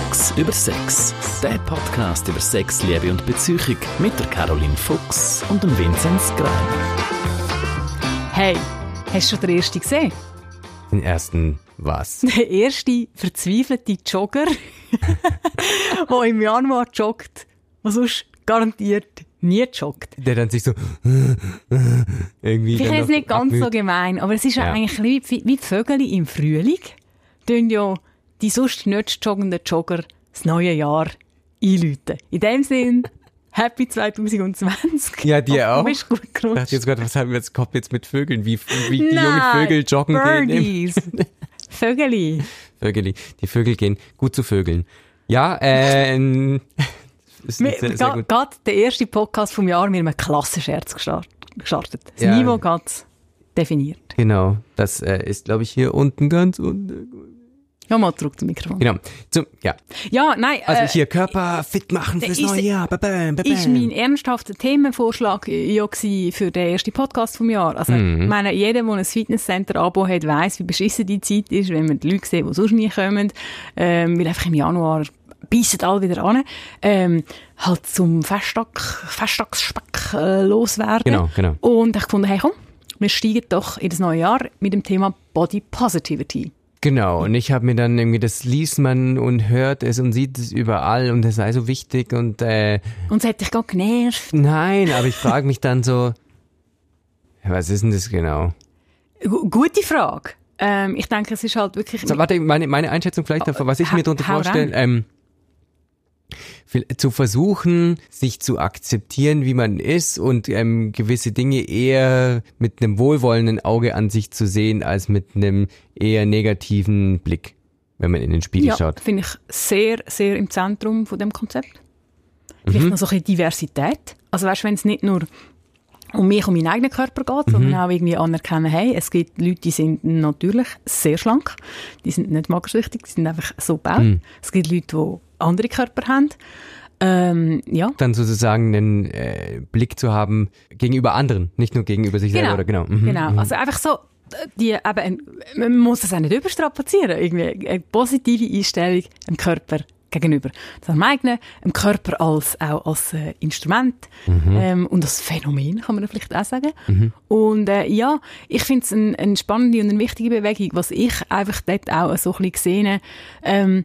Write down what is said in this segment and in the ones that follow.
Fuchs über Sex. Der Podcast über Sex, Liebe und Beziehung mit der Caroline Fuchs und dem Vinzenz Grein. Hey, hast du schon den ersten gesehen? Den ersten was? Der erste verzweifelte Jogger, der im Januar joggt, der sonst garantiert nie joggt. Der dann sich so irgendwie. Ich ist nicht ganz abmüht. so gemein, aber es ist ja. eigentlich wie, wie die Vögel im Frühling. Tun ja die sonst nicht joggenden Jogger das neue Jahr einläuten. In dem Sinn, Happy 2020. Ja, dir auch. Du bist gut gerutscht. Ich dachte jetzt gerade, was haben wir jetzt gehabt jetzt mit Vögeln? Wie, wie die jungen Vögel joggen Birdies. gehen. Vögeli. Vögeli. Die Vögel gehen gut zu Vögeln. Ja, ähm, Gerade der erste Podcast vom Jahr mit einem Klassenscherz gestartet. Das ja. Niveau ganz definiert. Genau, das äh, ist, glaube ich, hier unten ganz unten. Ja, mal zurück zum Mikrofon. Genau. Zum, ja. Ja, nein. Also äh, hier Körper fit machen fürs neue Jahr. Ba -bam, ba -bam. Ist mein ernsthafter Themenvorschlag ja für den ersten Podcast vom Jahr. Also, mhm. ich meine, jeder, der ein Fitnesscenter-Abo hat, weiss, wie beschissen die Zeit ist, wenn man die Leute sieht, die sonst nie kommen. Ähm, weil einfach im Januar beißen alle wieder an, ähm, halt zum Festtag, Festtagsspeck äh, loswerden. Genau, genau. Und ich fand, hey komm, wir steigen doch in das neue Jahr mit dem Thema Body Positivity. Genau, und ich habe mir dann irgendwie, das liest man und hört es und sieht es überall und das sei so wichtig und äh, Und es hat dich gar genervt. Nein, aber ich frage mich dann so, was ist denn das genau? G gute Frage. Ähm, ich denke, es ist halt wirklich... So, warte, meine, meine Einschätzung vielleicht, oh, was ich mir darunter vorstelle, ähm, zu versuchen, sich zu akzeptieren, wie man ist und ähm, gewisse Dinge eher mit einem wohlwollenden Auge an sich zu sehen, als mit einem eher negativen Blick, wenn man in den Spiegel ja, schaut. finde ich sehr, sehr im Zentrum von dem Konzept. Vielleicht mhm. noch so ein bisschen Diversität. Also weißt, wenn es nicht nur um mich und meinen eigenen Körper geht, mhm. sondern auch irgendwie anerkennen, hey, es gibt Leute, die sind natürlich sehr schlank, die sind nicht magersüchtig, die sind einfach so gebaut. Mhm. Es gibt Leute, die andere Körper haben. Ähm, ja. Dann sozusagen einen äh, Blick zu haben gegenüber anderen, nicht nur gegenüber sich genau. selber. Oder, genau, mhm. genau. Mhm. Also einfach so, die, eben, man muss das auch nicht überstrapazieren. Irgendwie eine positive Einstellung im Körper gegenüber seinem eigenen, im Körper als, auch als äh, Instrument mhm. ähm, und als Phänomen, kann man vielleicht auch sagen. Mhm. Und äh, ja, ich finde es eine ein spannende und eine wichtige Bewegung, was ich einfach dort auch so ein bisschen gesehen ähm,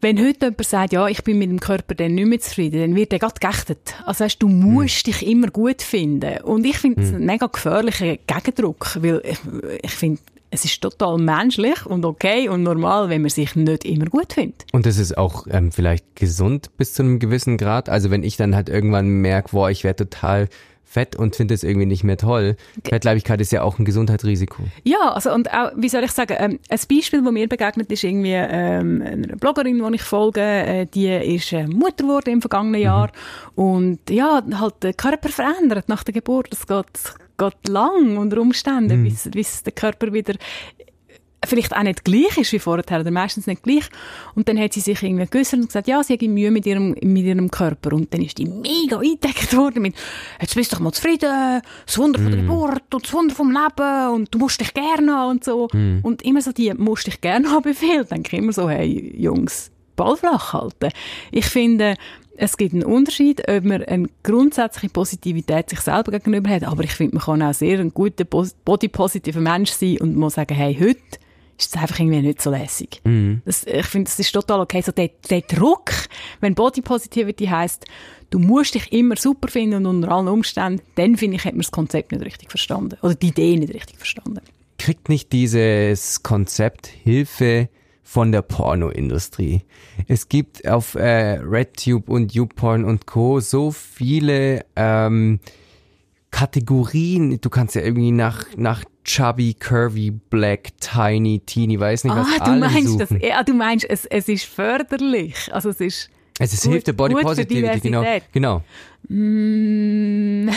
wenn heute jemand sagt, ja, ich bin mit dem Körper dann nicht mehr zufrieden, dann wird er gerade geächtet. Also weißt, du musst mhm. dich immer gut finden. Und ich finde es mhm. einen mega gefährlichen Gegendruck, weil ich, ich finde, es ist total menschlich und okay und normal, wenn man sich nicht immer gut findet. Und es ist auch ähm, vielleicht gesund bis zu einem gewissen Grad. Also wenn ich dann halt irgendwann merke, boah, ich werde total fett und finde es irgendwie nicht mehr toll. Fettleibigkeit ist ja auch ein Gesundheitsrisiko. Ja, also und auch, wie soll ich sagen, ähm, ein Beispiel, das mir begegnet ist irgendwie ähm, eine Bloggerin, die ich folge, äh, die ist äh, Mutter geworden im vergangenen Jahr mhm. und ja, halt der Körper verändert nach der Geburt. Das geht geht lang unter Umständen, mhm. bis, bis der Körper wieder vielleicht auch nicht gleich ist wie vorher, oder meistens nicht gleich. Und dann hat sie sich irgendwie geäussert und gesagt, ja, sie hat Mühe mit ihrem, mit ihrem Körper. Und dann ist die mega eingedeckt worden mit, jetzt bist du doch mal zufrieden, das Wunder von der mm. Geburt und das Wunder vom Leben und du musst dich gerne haben und so. Mm. Und immer so die, musst dich gerne haben Befehl, denke ich immer so, hey, Jungs, Ball flach halten. Ich finde, es gibt einen Unterschied, ob man eine grundsätzliche Positivität sich selber gegenüber hat, aber ich finde, man kann auch sehr ein guter, body-positiver Mensch sein und muss sagen, hey, heute ist es einfach irgendwie nicht so lässig. Mhm. Das, ich finde, das ist total okay. So der, der Druck, wenn Body Positivity heisst, du musst dich immer super finden und unter allen Umständen, dann finde ich, hat man das Konzept nicht richtig verstanden. Oder die Idee nicht richtig verstanden. Kriegt nicht dieses Konzept Hilfe von der Pornoindustrie? Es gibt auf äh, RedTube und YouPorn und Co. so viele ähm, Kategorien. Du kannst ja irgendwie nach, nach chubby, curvy, black, tiny, teeny, weiß nicht was. Ah, du meinst das, ja, du meinst, es, es ist förderlich. Also es ist. Es ist hilft der Body Positivity, genau. genau. Mm.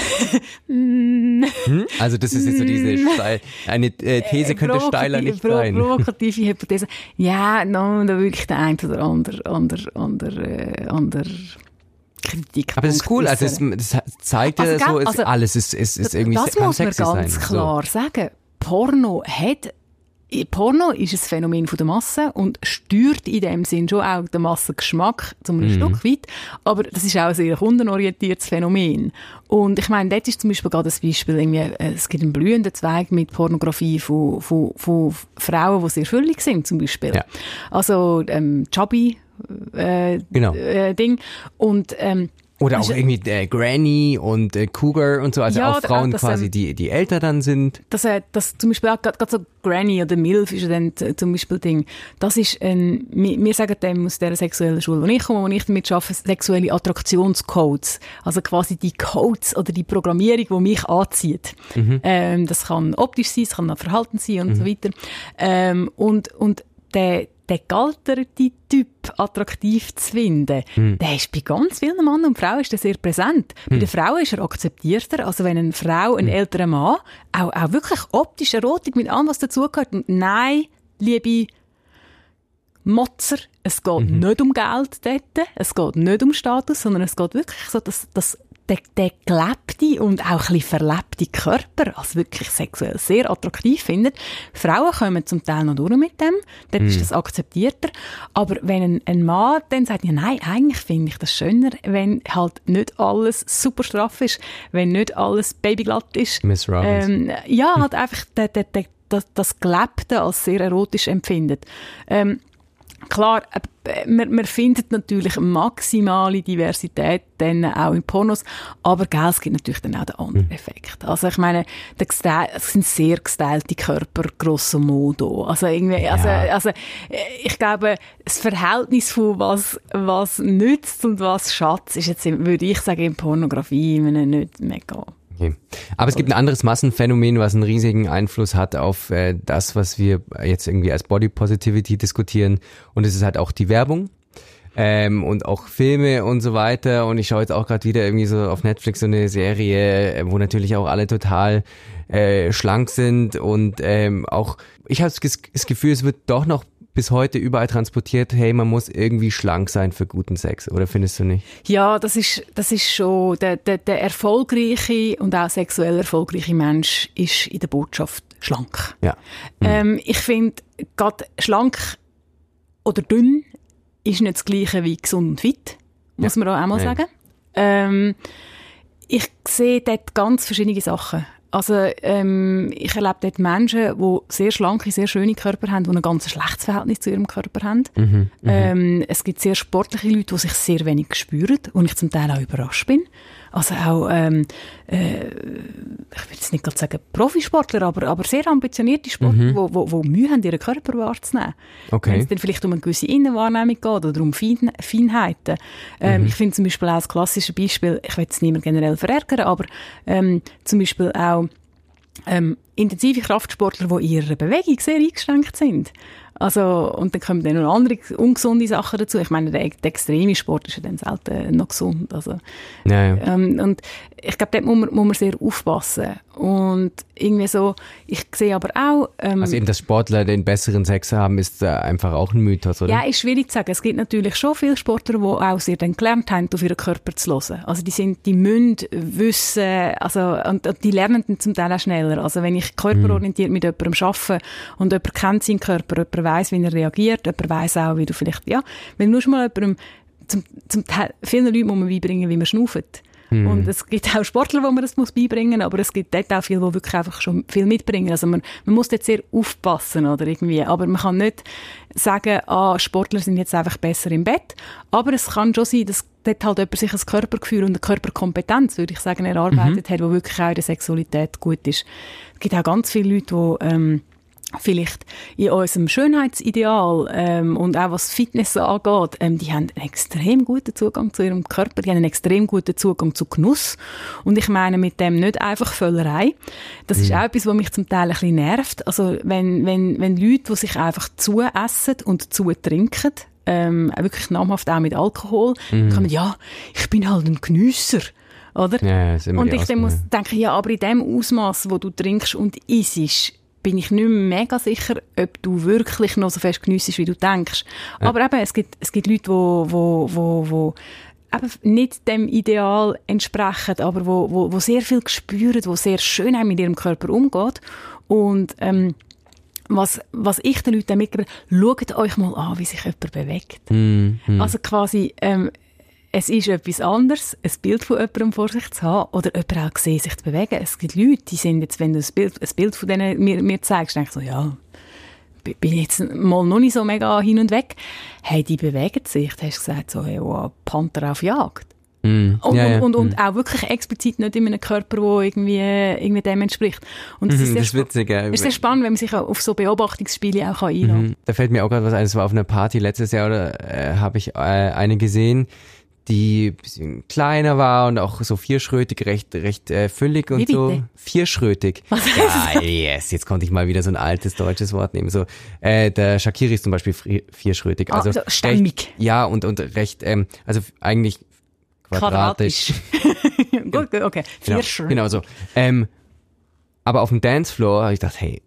hm? Also das ist jetzt so diese Steil, eine äh, These könnte steiler nicht pro, sein. Provokative Hypothese. Ja, no, da wirklich der ein oder andere, andere, andere, äh, andere Kritik. Aber das ist cool, also es, das zeigt also, ja so, also, alles ist, ist, ist irgendwie Das muss man ganz sein. klar so. sagen. Porno hat Porno ist ein Phänomen von der Masse und steuert in dem Sinn schon auch den Massengeschmack zu einem mhm. Stück weit. Aber das ist auch ein sehr kundenorientiertes Phänomen. Und ich meine, dort ist zum Beispiel gerade das Beispiel, irgendwie, äh, es gibt einen blühenden Zweig mit Pornografie von, von, von Frauen, die sehr füllig sind, zum Beispiel. Ja. Also, ähm, Chubby, äh, genau. äh, Ding. Und, ähm, oder auch irgendwie äh, Granny und äh, Cougar und so, also ja, auch Frauen das, quasi, ähm, die, die älter dann sind. Das, äh, das zum Beispiel auch gerade so Granny oder Milf ist ja dann zum Beispiel Ding. Das ist ein, wir, wir sagen dem aus der sexuellen Schule, wo ich komme, wo ich damit arbeite, sexuelle Attraktionscodes. Also quasi die Codes oder die Programmierung, die mich anzieht. Mhm. Ähm, das kann optisch sein, es kann auch Verhalten sein und mhm. so weiter. Ähm, und, und der, den gealterten Typ attraktiv zu finden, hm. der ist bei ganz vielen Männern und Frauen ist der sehr präsent. Hm. Bei den Frauen ist er akzeptierter. Also wenn eine Frau, ein hm. älterer Mann, auch, auch wirklich optisch Erotik mit allem, was dazugehört, nein, liebe Motzer, es geht mhm. nicht um Geld dort, es geht nicht um Status, sondern es geht wirklich so, dass, dass der, der gelebte und auch ein bisschen verlebte Körper als wirklich sexuell sehr attraktiv findet. Frauen kommen zum Teil noch durch mit dem, dann mm. ist hm. das akzeptierter. Aber wenn ein, ein Mann dann sagt, ja nein, eigentlich finde ich das schöner, wenn halt nicht alles super straff ist, wenn nicht alles babyglatt ist. Miss Robbins. Ähm, ja, halt einfach der, der, der, das, das Gelebte als sehr erotisch empfindet. Ähm, klar, äh, man, man findet natürlich maximale Diversität dann auch in Pornos, aber gell, es gibt natürlich dann auch den anderen mhm. Effekt. Also ich meine, es sind sehr gestylte Körper, grosso modo. Also irgendwie, also, ja. also äh, ich glaube, das Verhältnis von was, was nützt und was Schatz ist jetzt, würde ich sagen, in Pornografie nicht mega Okay. Aber es gibt ein anderes Massenphänomen, was einen riesigen Einfluss hat auf äh, das, was wir jetzt irgendwie als Body Positivity diskutieren. Und es ist halt auch die Werbung. Ähm, und auch Filme und so weiter. Und ich schaue jetzt auch gerade wieder irgendwie so auf Netflix so eine Serie, äh, wo natürlich auch alle total äh, schlank sind und ähm, auch ich habe das Gefühl, es wird doch noch bis heute überall transportiert, hey, man muss irgendwie schlank sein für guten Sex, oder findest du nicht? Ja, das ist, das ist schon, der, der, der erfolgreiche und auch sexuell erfolgreiche Mensch ist in der Botschaft schlank. Ja. Mhm. Ähm, ich finde, gerade schlank oder dünn ist nicht das Gleiche wie gesund und fit, muss ja. man auch einmal sagen. Ähm, ich sehe dort ganz verschiedene Sachen. Also ähm, ich erlebe dort Menschen, die sehr schlanke, sehr schöne Körper haben, die ein ganz schlechtes Verhältnis zu ihrem Körper haben. Mhm, mhm, ähm, es gibt sehr sportliche Leute, die sich sehr wenig spüren und ich zum Teil auch überrascht bin. Also auch, ähm, äh, ich will jetzt nicht gerade sagen Profisportler, aber, aber sehr ambitionierte Sportler, mhm. wo, wo, wo Mühe haben, ihren Körper wahrzunehmen. Okay. Wenn es dann vielleicht um eine gewisse Innenwahrnehmung geht oder um Fein, Feinheiten. Ähm, mhm. Ich finde zum Beispiel auch das klassische Beispiel, ich will es niemand generell verärgern, aber ähm, zum Beispiel auch ähm, intensive Kraftsportler, die in ihrer Bewegung sehr eingeschränkt sind. Also, und dann kommen dann noch andere ungesunde Sachen dazu. Ich meine, der, der extreme Sport ist ja dann selten noch gesund. Also, ja, ja. Ähm, und ich glaube, dort muss man, muss man sehr aufpassen. Und irgendwie so, ich sehe aber auch... Ähm, also eben, dass Sportler den besseren Sex haben, ist äh, einfach auch ein Mythos, oder? Ja, ist schwierig zu sagen. Es gibt natürlich schon viele Sportler, die auch sehr dann gelernt haben, auf ihren Körper zu hören. Also die sind, die müssen wissen, also, und, und die lernen dann zum Teil auch schneller. Also wenn ich körperorientiert mit jemandem arbeite und jemand kennt seinen Körper, jemand weiß, wie er reagiert, jemand weiß auch, wie du vielleicht, ja, wenn du schon mal jemandem zum, zum Teil, vielen Leuten muss man beibringen, wie man schnauft. Mhm. Und es gibt auch Sportler, wo man das muss beibringen muss, aber es gibt dort auch viele, die wirklich einfach schon viel mitbringen. Also man, man muss dort sehr aufpassen, oder irgendwie. Aber man kann nicht sagen, ah, Sportler sind jetzt einfach besser im Bett. Aber es kann schon sein, dass dort halt jemand sich ein Körpergefühl und eine Körperkompetenz, würde ich sagen, erarbeitet mhm. hat, wo wirklich auch in der Sexualität gut ist. Es gibt auch ganz viele Leute, die, ähm, vielleicht in unserem Schönheitsideal ähm, und auch was Fitness angeht, ähm, die haben einen extrem guten Zugang zu ihrem Körper, die haben einen extrem guten Zugang zu Genuss und ich meine mit dem nicht einfach Völlerei. Das mhm. ist auch etwas, was mich zum Teil ein bisschen nervt. Also wenn, wenn, wenn Leute, die sich einfach zuessen und zutrinken, ähm, wirklich namhaft auch mit Alkohol, mhm. kommen, ja, ich bin halt ein Genüsser oder? Ja, und ich dann muss denken, ja, aber in dem Ausmaß, wo du trinkst und isst, bin ich nicht mehr mega sicher, ob du wirklich noch so fest geniessest, wie du denkst. Ja. Aber eben, es gibt, es gibt Leute, wo, wo, wo, wo eben nicht dem Ideal entsprechen, aber wo, wo, wo sehr viel spüren, wo sehr schön mit ihrem Körper umgeht. Und, ähm, was, was ich den Leuten mitgebe, schaut euch mal an, wie sich jemand bewegt. Mhm. Also quasi, ähm, es ist etwas anderes, ein Bild von jemandem vor sich zu haben oder jemanden auch sehen, sich zu bewegen. Es gibt Leute, die sind jetzt, wenn du ein Bild, ein Bild von denen mir, mir zeigst, denkst du so, ja, bin jetzt mal noch nicht so mega hin und weg. Hey, die bewegen sich. Du hast gesagt, so, hey, wow, Panther auf Jagd. Mhm. Und, Ja, ja. und, und, Mhm. und auch wirklich explizit nicht in einem Körper, der irgendwie, irgendwie dem entspricht. Und es Mhm, ist, sehr das ist witzig, ja. ist sehr spannend, wenn man sich auf so Beobachtungsspiele auch kann einlassen Mhm. Da fällt mir auch gerade was ein. Es war auf einer Party letztes Jahr, oder äh, habe ich äh, eine gesehen, die ein bisschen kleiner war und auch so vierschrötig, recht, recht äh, füllig und Wie so. bitte? Vierschrötig. Was ja, yes, jetzt konnte ich mal wieder so ein altes deutsches Wort nehmen. So, äh, der Shakiri ist zum Beispiel vierschrötig. Ah, Also so stämmig. Recht, ja, und, und recht, ähm, also eigentlich quadratisch. Gut, gut, okay. Genau, Schritte. genau so. Ähm, aber auf dem Dancefloor habe ich gedacht, hey,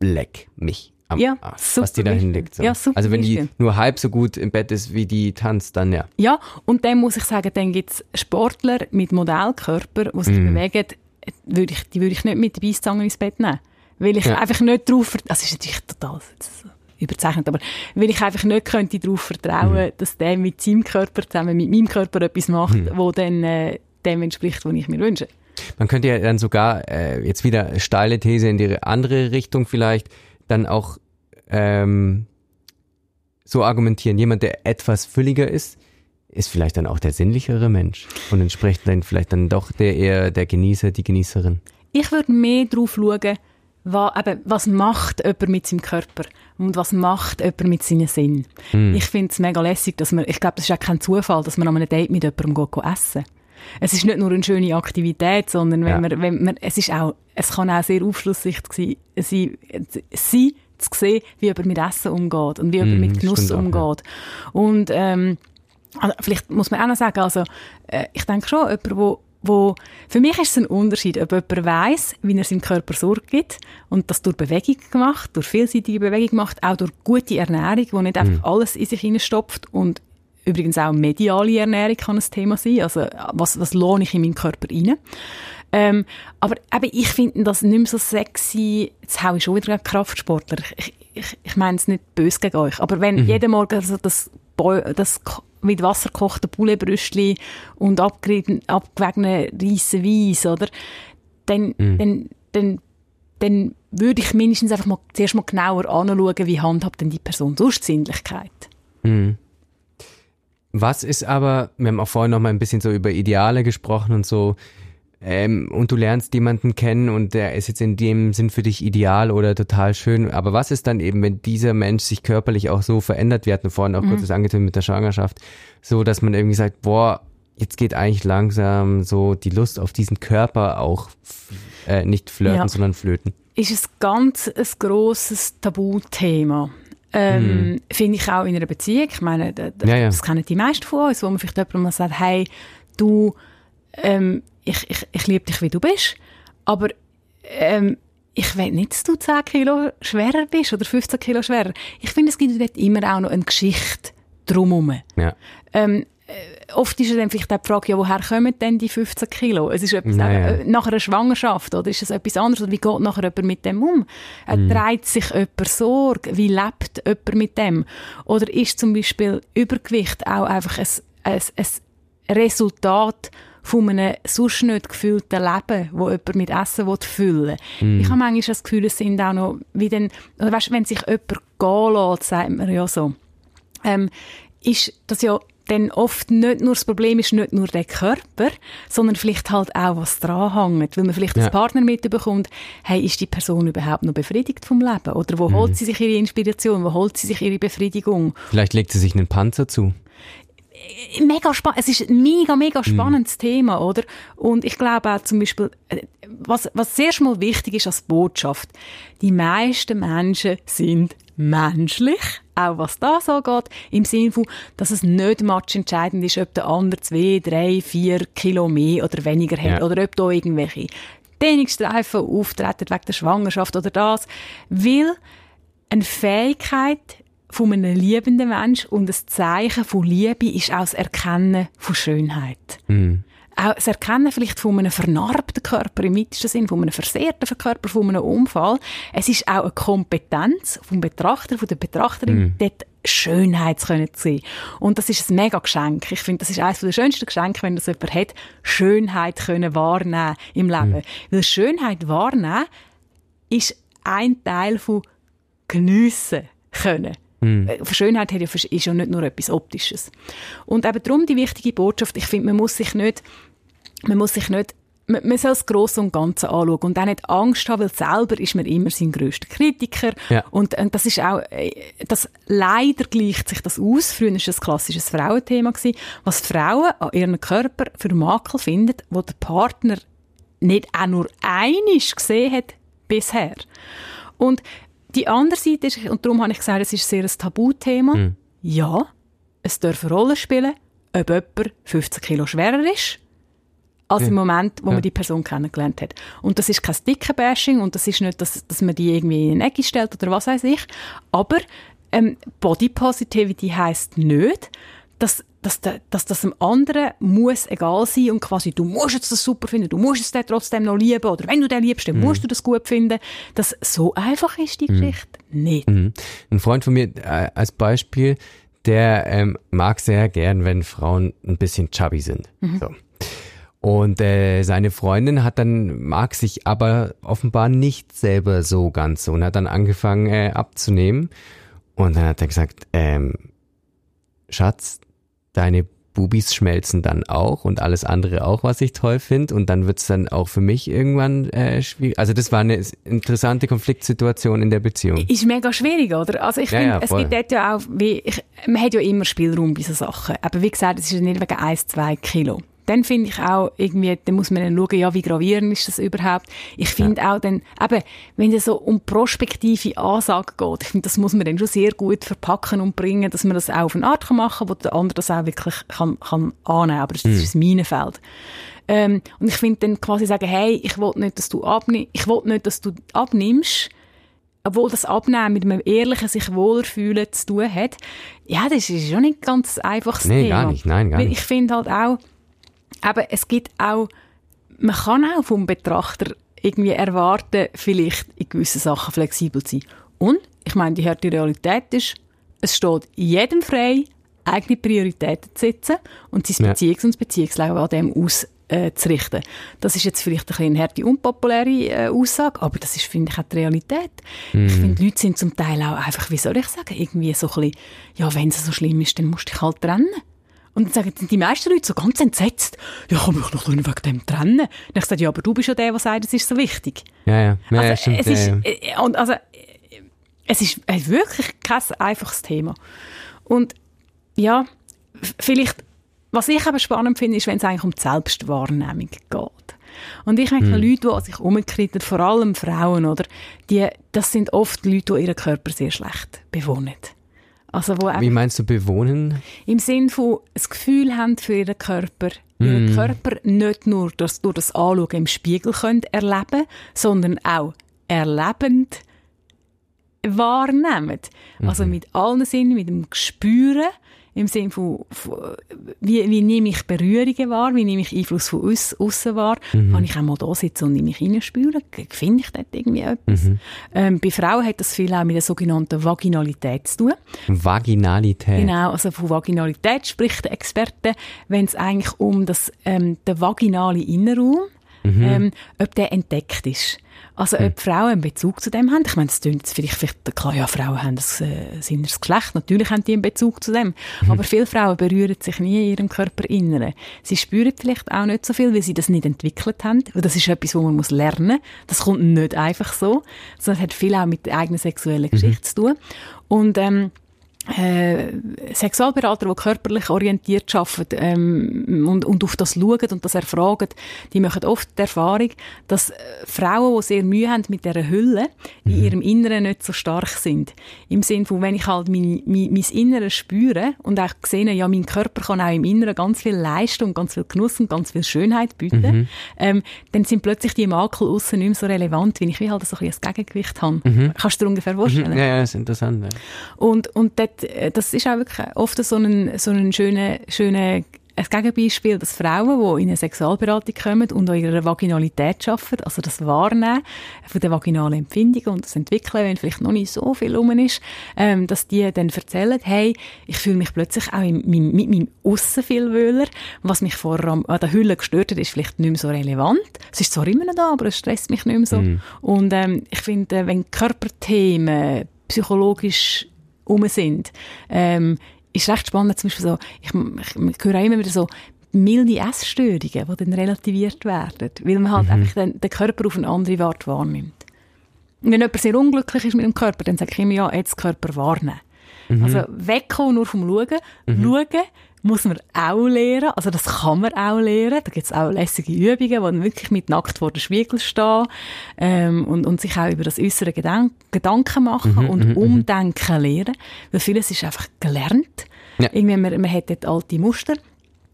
leck mich am Ja, Arsch, super was die da hinlegt. So. Ja, super also wenn die nur halb so gut im Bett ist, wie die tanzt, dann ja. Ja, und dann muss ich sagen, dann gibt es Sportler mit Modellkörper, die sich Mhm. bewegen, würde ich, die würde ich nicht mit der Beiszange ins Bett nehmen. Weil ich Ja. einfach nicht drauf, das ist natürlich total überzeichnet, aber weil ich einfach nicht könnte darauf vertrauen, Mhm. dass der mit seinem Körper zusammen mit meinem Körper etwas macht, Mhm. wo dann äh, dem entspricht, was ich mir wünsche. Man könnte ja dann sogar, äh, jetzt wieder steile These in die andere Richtung vielleicht, dann auch ähm, so argumentieren, jemand, der etwas fülliger ist, ist vielleicht dann auch der sinnlichere Mensch und entspricht dann vielleicht dann doch der eher der Genießer, die Genießerin. Ich würde mehr darauf schauen, was, eben, was macht jemand mit seinem Körper und was macht jemand mit seinen Sinnen. Hm. Ich finde es mega lässig, dass man, ich glaube, das ist auch kein Zufall, dass man an einem Date mit jemandem geht, geht essen. Es ist nicht nur eine schöne Aktivität, sondern wenn Ja. man, wenn man, es ist auch, es kann auch sehr aufschlussreich sein, sie, sie zu sehen, wie jemand mit Essen umgeht und wie jemand Mhm, mit Genuss auch, ja. umgeht. Und, ähm, also vielleicht muss man auch noch sagen, also, äh, ich denke schon, jemand, wo, wo, für mich ist es ein Unterschied, ob jemand weiss, wie er seinem Körper Sorge gibt und das durch Bewegung gemacht, durch vielseitige Bewegung macht, auch durch gute Ernährung, wo nicht einfach alles in sich hineinstopft und übrigens auch mediale Ernährung kann ein Thema sein, also was, was lohne ich in meinen Körper rein. Ähm, aber eben, ich finde das nicht mehr so sexy, jetzt hau ich schon wieder Kraftsportler, ich, ich, ich meine es nicht böse gegen euch, aber wenn jeden Morgen also das, das mit Wasser gekochte Pouletbrüstli und abgewogene Reisse Weiss, oder? Dann, dann, dann, dann würde ich mindestens einfach mal zuerst mal genauer anschauen, wie handhabt denn die Person sonst Sinnlichkeit. Mhm. Was ist aber, wir haben auch vorhin noch mal ein bisschen so über Ideale gesprochen und so, ähm, und du lernst jemanden kennen und der ist jetzt in dem Sinn für dich ideal oder total schön. Aber was ist dann eben, wenn dieser Mensch sich körperlich auch so verändert? Wir hatten vorhin auch kurz das angetönt mit der Schwangerschaft, so dass man irgendwie sagt, boah, jetzt geht eigentlich langsam so die Lust auf diesen Körper auch äh, nicht flirten, Ja. sondern flöten. ist es ganz ein grosses Tabuthema. Ähm, Finde ich auch in einer Beziehung. Ich meine, da- da- Ja, ja. das kennen die meisten von uns, wo man vielleicht jemandem mal sagt, hey, du, ähm, ich, ich, ich liebe dich, wie du bist, aber ähm, ich will nicht, dass du 10 Kilo schwerer bist oder 15 Kilo schwerer. Ich finde, es gibt immer auch noch eine Geschichte drumherum. Ja. Ähm, äh, oft ist ja dann vielleicht auch die Frage, ja, woher kommen denn die 15 Kilo? Es ist etwas Naja. äh, nach einer Schwangerschaft oder ist es etwas anderes? Oder wie geht nachher jemand mit dem um? Äh, Trägt sich jemand Sorge? Wie lebt jemand mit dem? Oder ist zum Beispiel Übergewicht auch einfach ein, ein, ein Resultat von einem sonst nicht gefüllten Leben, wo jemand mit Essen will füllen will. Ich habe manchmal das Gefühl, es sind auch noch, wie denn, oder weißt, wenn sich jemand gehen lässt, sagt man ja so, ähm, ist das ja dann oft nicht nur das Problem ist nicht nur der Körper, sondern vielleicht halt auch was dran hängt, weil man vielleicht Ja. als Partner mitbekommt, hey, ist die Person überhaupt noch befriedigt vom Leben? Oder wo holt sie sich ihre Inspiration? Wo holt sie sich ihre Befriedigung? Vielleicht legt sie sich einen Panzer zu. Mega spannend. Es ist ein mega, mega spannendes Thema, oder? Und ich glaube auch zum Beispiel, äh, was, was sehr mal wichtig ist als Botschaft, die meisten Menschen sind menschlich, auch was das angeht, im Sinne von, dass es nicht matchentscheidend ist, ob der andere zwei, drei, vier Kilo mehr oder weniger hat, Ja. oder ob da irgendwelche Dehnungsstreifen auftreten wegen der Schwangerschaft oder das, weil eine Fähigkeit von einem liebenden Mensch und ein Zeichen von Liebe ist auch das Erkennen von Schönheit. Mhm. auch das Erkennen vielleicht von einem vernarbten Körper im weitesten Sinn, von einem versehrten Körper, von einem Unfall. Es ist auch eine Kompetenz vom Betrachter, von der Betrachterin, mm. dort Schönheit zu sehen. Und das ist ein mega Geschenk. Ich finde, das ist eines der schönsten Geschenke, wenn das jemand hat, Schönheit können wahrnehmen im Leben. Mm. Weil Schönheit wahrnehmen ist ein Teil von geniessen können. Mm. Schönheit ist ja nicht nur etwas Optisches. Und eben darum die wichtige Botschaft, ich finde, man muss sich nicht, man muss sich nicht man, man soll das Grosse und Ganze anschauen und auch nicht Angst haben, weil selber ist man immer sein grösster Kritiker. Ja. Und, und das ist auch, äh, das leider gleicht sich das aus. Früher war das ein klassisches Frauenthema gewesen, was Frauen an ihrem Körper für Makel finden, wo der Partner nicht auch nur einisch gesehen hat bisher. Und die andere Seite ist, und darum habe ich gesagt, es ist sehr ein Tabuthema. Mhm. Ja, es darf eine Rolle spielen, ob jemand 15 Kilo schwerer ist, als ja. im Moment, wo ja. man die Person kennengelernt hat. Und das ist kein Dicke-Bashing und das ist nicht, dass, dass man die irgendwie in eine Ecke stellt oder was weiß ich. Aber ähm, Body Positivity heisst nicht, dass, dass, dass das dem anderen muss egal sein und quasi du musst jetzt das super finden, du musst es trotzdem noch lieben oder wenn du den liebst, dann mhm. musst du das gut finden. Das so einfach ist die mhm. Geschichte nicht. Mhm. Ein Freund von mir äh, als Beispiel, der ähm, mag sehr gern, wenn Frauen ein bisschen chubby sind. Mhm. So. Und äh, seine Freundin hat dann, mag sich aber offenbar nicht selber so ganz so und hat dann angefangen äh, abzunehmen. Und dann hat er gesagt, ähm, Schatz, deine Bubis schmelzen dann auch und alles andere auch, was ich toll finde. Und dann wird's dann auch für mich irgendwann äh, schwierig. Also das war eine interessante Konfliktsituation in der Beziehung. Ist mega schwierig, oder? Also ich ja, finde, ja, es gibt dort ja auch, wie, ich, man hat ja immer Spielraum bei so Sachen. Aber wie gesagt, es ist nicht wegen 1, 2 Kilo dann finde ich auch irgendwie, dann muss man dann schauen, ja, wie gravierend ist das überhaupt. Ich finde ja. auch dann, eben, wenn es so um prospektive Ansagen geht, ich finde, das muss man dann schon sehr gut verpacken und bringen, dass man das auch auf eine Art machen kann, wo der andere das auch wirklich kann, kann annehmen kann. Aber das mhm. ist das Minenfeld. Ähm, und ich finde dann quasi sagen, hey, ich will nicht, dass du abnimmst, ich will nicht, dass du abnimmst, obwohl das Abnehmen mit einem ehrlichen sich wohler fühlen zu tun hat, ja, das ist schon nicht ganz einfaches nee, Thema. gar nicht, nein, gar nicht. Ich finde halt auch, aber es gibt auch, man kann auch vom Betrachter irgendwie erwarten, vielleicht in gewissen Sachen flexibel zu sein. Und, ich meine, die harte Realität ist, es steht jedem frei, eigene Prioritäten zu setzen und sein ja. Beziehungs- und Beziehungsleben an dem auszurichten. Das ist jetzt vielleicht ein bisschen eine harte, unpopuläre äh, Aussage, aber das ist, finde ich, auch die Realität. Mhm. Ich finde, Leute sind zum Teil auch einfach, wie soll ich sagen, irgendwie so ein bisschen, ja, wenn es so schlimm ist, dann musst du dich halt trennen. Und dann sagen die meisten Leute so ganz entsetzt, ja, kann mich noch wegen dem trennen. Und ich sage, ja, aber du bist ja der, der sagt, es ist so wichtig. Ja, ja. ja also, stimmt, es ist, äh, und also, es ist wirklich kein einfaches Thema. Und ja, vielleicht, was ich aber spannend finde, ist, wenn es eigentlich um die Selbstwahrnehmung geht. Und ich merke, hm. Leute, die sich umkriegen, vor allem Frauen, oder, die, das sind oft Leute, die ihren Körper sehr schlecht bewohnen. Also wo Wie meinst du bewohnen? Im Sinn von das Gefühl haben für ihren Körper, mm. ihren Körper nicht nur das, durch das Anschauen im Spiegel können erleben, sondern auch erlebend wahrnehmen. Also mhm. Also mit allen Sinnen, mit dem Gespüren, im Sinne von, von wie, wie nehme ich Berührungen wahr, wie nehme ich Einfluss von außen wahr, mhm. kann ich auch mal da sitzen und in mich hineinspüren, finde ich dort irgendwie etwas. Mhm. Ähm, bei Frauen hat das viel auch mit der sogenannten Vaginalität zu tun. Vaginalität? Genau, also von Vaginalität spricht der Experte, wenn es eigentlich um das, ähm, den vaginalen Innenraum, mhm. ähm, ob der entdeckt ist. Also hm. ob Frauen einen Bezug zu dem haben. Ich meine, das klingt vielleicht, vielleicht klar, ja, Frauen haben das, äh, sind das Geschlecht, natürlich haben die einen Bezug zu dem. Mhm. Aber viele Frauen berühren sich nie in ihrem Körperinneren. Sie spüren vielleicht auch nicht so viel, weil sie das nicht entwickelt haben. Weil das ist etwas, was man muss lernen muss. Das kommt nicht einfach so, sondern hat viel auch mit der eigenen sexuellen mhm. Geschichte zu tun. Und ähm, äh, Sexualberater, die körperlich orientiert arbeiten ähm, und, und auf das schauen und das erfragen, die machen oft die Erfahrung, dass äh, Frauen, die sehr Mühe haben mit dieser Hülle, mhm. in ihrem Inneren nicht so stark sind. Im Sinne von, wenn ich halt mein, mein, mein Inneres spüre und auch sehe, ja, mein Körper kann auch im Inneren ganz viel Leistung, ganz viel Genuss und ganz viel Schönheit bieten, mhm. ähm, dann sind plötzlich die Makel außen nicht mehr so relevant, wenn ich wie halt so ein ein Gegengewicht habe. Mhm. Kannst du dir ungefähr vorstellen? Mhm. Ja, ja, das ist interessant. Ja. Und, und dort, äh, das ist auch wirklich oft so ein, so ein schöner, schöner ein Gegenbeispiel, dass Frauen, die in eine Sexualberatung kommen und an ihrer Vaginalität arbeiten, also das Wahrnehmen von den vaginalen Empfindungen und das Entwickeln, wenn vielleicht noch nicht so viel rum ist, ähm, dass die dann erzählen, hey, ich fühle mich plötzlich auch in, mit, mit meinem Aussen viel wohler. Was mich vorher an der Hülle gestört hat, ist vielleicht nicht mehr so relevant. Es ist zwar immer noch da, aber es stresst mich nicht mehr so. Mm. Und ähm, ich finde, wenn Körperthemen psychologisch um sind, ähm, ist recht spannend, zum Beispiel so, ich, ich, ich höre immer wieder so, milde Essstörungen, die dann relativiert werden, weil man halt mhm. einfach den, den, Körper auf eine andere Art wahrnimmt. Und wenn jemand sehr unglücklich ist mit dem Körper, dann sage ich immer, ja, jetzt Körper warnen. Mhm. Also wegkommen nur vom Schauen. Mhm. Schauen muss man auch lernen, also das kann man auch lernen. Da gibt es auch lässige Übungen, wo man wirklich mit nackt vor dem Spiegel stehen ähm, und, und sich auch über das äußere Gedank Gedanken machen mhm, und mhm, mhm. umdenken lernen. Weil vieles ist einfach gelernt. Ja. Irgendwie, man, man hat dort alte Muster.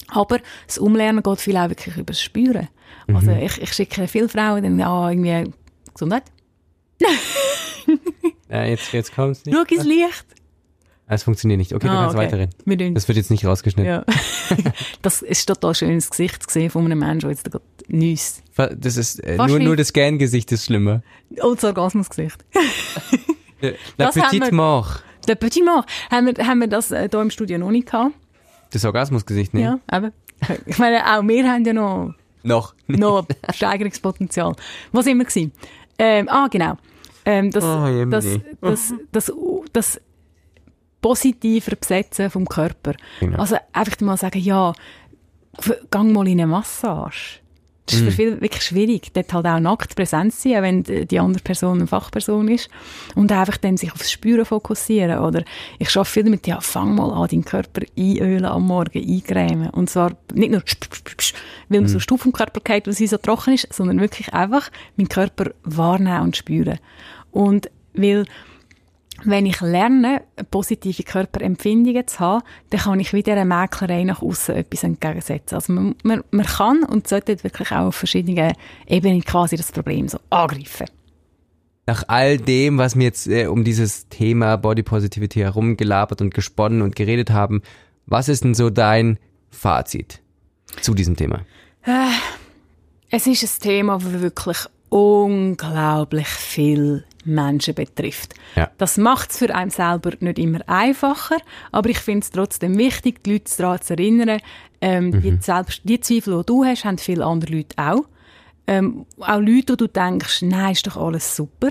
Aber das Umlernen geht viel auch wirklich über das Spüren. Mhm. Also ich, ich schicke viele Frauen dann, ja, irgendwie, Gesundheit? ja, jetzt, jetzt kommt's nicht. Schau ins Licht. Es funktioniert nicht. Okay, ah, du kannst okay. weiterreden. Das wird jetzt nicht rausgeschnitten. Ja. das ist total schönes Gesicht gesehen von einem Menschen, der jetzt gerade nüsst. Das ist äh, nur, nur das Gern-Gesicht ist schlimmer. Oh, das Orgasmusgesicht. La Petite Mort. La Petite Mort. Haben wir, haben wir das äh, hier im Studio noch nicht gehabt? Das Orgasmusgesicht, ne? Ja, aber ich meine, auch wir haben ja noch noch noch Steigerungspotenzial. Was sind wir? Ähm, ah, genau. Ähm, das, oh, das, das, das, das, positiver besetzen vom Körper. Genau. Also einfach mal sagen, ja, gang mal in eine Massage. Das ist für viele wirklich schwierig, dort halt auch nackt präsent zu sein, wenn die andere Person eine Fachperson ist. Und einfach dann sich aufs Spüren fokussieren. Oder ich arbeite viel damit, ja, fang mal an, deinen Körper einölen am Morgen, eingrämen. Und zwar nicht nur, weil man so Stufe vom Körper geht, weil sie so trocken ist, sondern wirklich einfach meinen Körper wahrnehmen und spüren. Und weil wenn ich lerne, positive Körperempfindungen zu haben, dann kann ich wieder einer Mäklerei nach außen etwas entgegensetzen. Also man, man, man kann und sollte wirklich auch auf verschiedenen Ebenen quasi das Problem so angreifen. Nach all dem, was wir jetzt äh, um dieses Thema Body Positivity herum gelabert und gesponnen und geredet haben, was ist denn so dein Fazit zu diesem Thema? Äh, es ist ein Thema, das wirklich unglaublich viel Menschen betrifft. Ja. Das macht es für einen selber nicht immer einfacher, aber ich finde es trotzdem wichtig, die Leute daran zu erinnern, ähm, mhm. die, Selbst die Zweifel, die du hast, haben viele andere Leute auch. Ähm, auch Leute, wo du denkst, nein, ist doch alles super.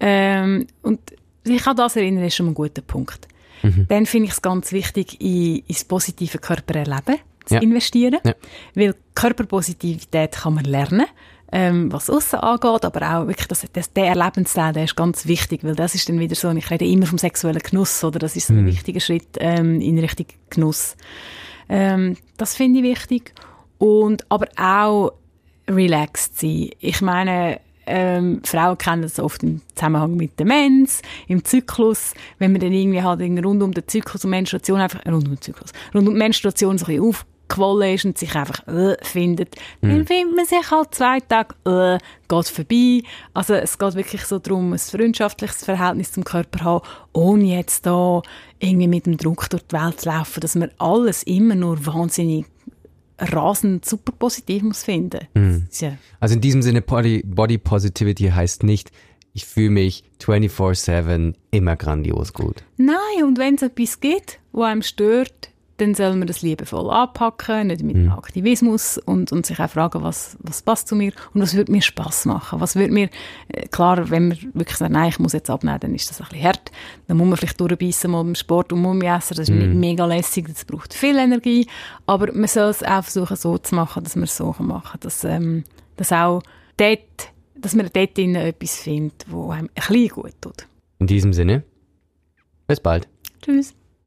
Ähm, und sich an das erinnern, ist schon ein guter Punkt. Mhm. Dann finde ich es ganz wichtig, in, ins positive Körpererleben zu ja. investieren, ja. weil Körperpositivität kann man lernen ähm, was aussen angeht, aber auch wirklich das, das, der Erlebensteil, der ist ganz wichtig, weil das ist dann wieder so, ich rede immer vom sexuellen Genuss, oder das ist so ein mhm. wichtiger Schritt ähm, in Richtung Genuss. Ähm, das finde ich wichtig. Und aber auch relaxed sein. Ich meine, ähm, Frauen kennen das oft im Zusammenhang mit der Mens, im Zyklus, wenn man dann irgendwie halt rund um den Zyklus und Menstruation einfach, rund um den Zyklus, rund um die Menstruation so ein bisschen auf, quollen ist und sich einfach äh, findet, mhm. dann findet man sich halt zwei Tage, äh, geht vorbei. Also es geht wirklich so darum, ein freundschaftliches Verhältnis zum Körper haben, ohne jetzt da irgendwie mit dem Druck durch die Welt zu laufen, dass man alles immer nur wahnsinnig rasend super positiv muss finden. Mhm. Ja. Also in diesem Sinne Body, Body Positivity heißt nicht, ich fühle mich 24-7 immer grandios gut. Nein, und wenn es etwas gibt, wo einem stört, dann soll man das liebevoll anpacken, nicht mit mhm. Aktivismus und, und sich auch fragen, was, was passt zu mir und was würde mir Spaß machen. Was würde mir, äh, klar, wenn man wirklich sagt, nein, ich muss jetzt abnehmen, dann ist das ein bisschen hart. Dann muss man vielleicht durchbeissen mal beim Sport und Mummi essen, das ist mhm. nicht mega lässig, das braucht viel Energie, aber man soll es auch versuchen so zu machen, dass man es so machen kann, dass, ähm, dass auch dort, dass man dort etwas findet, wo einem ein bisschen gut tut. In diesem Sinne, bis bald. Tschüss.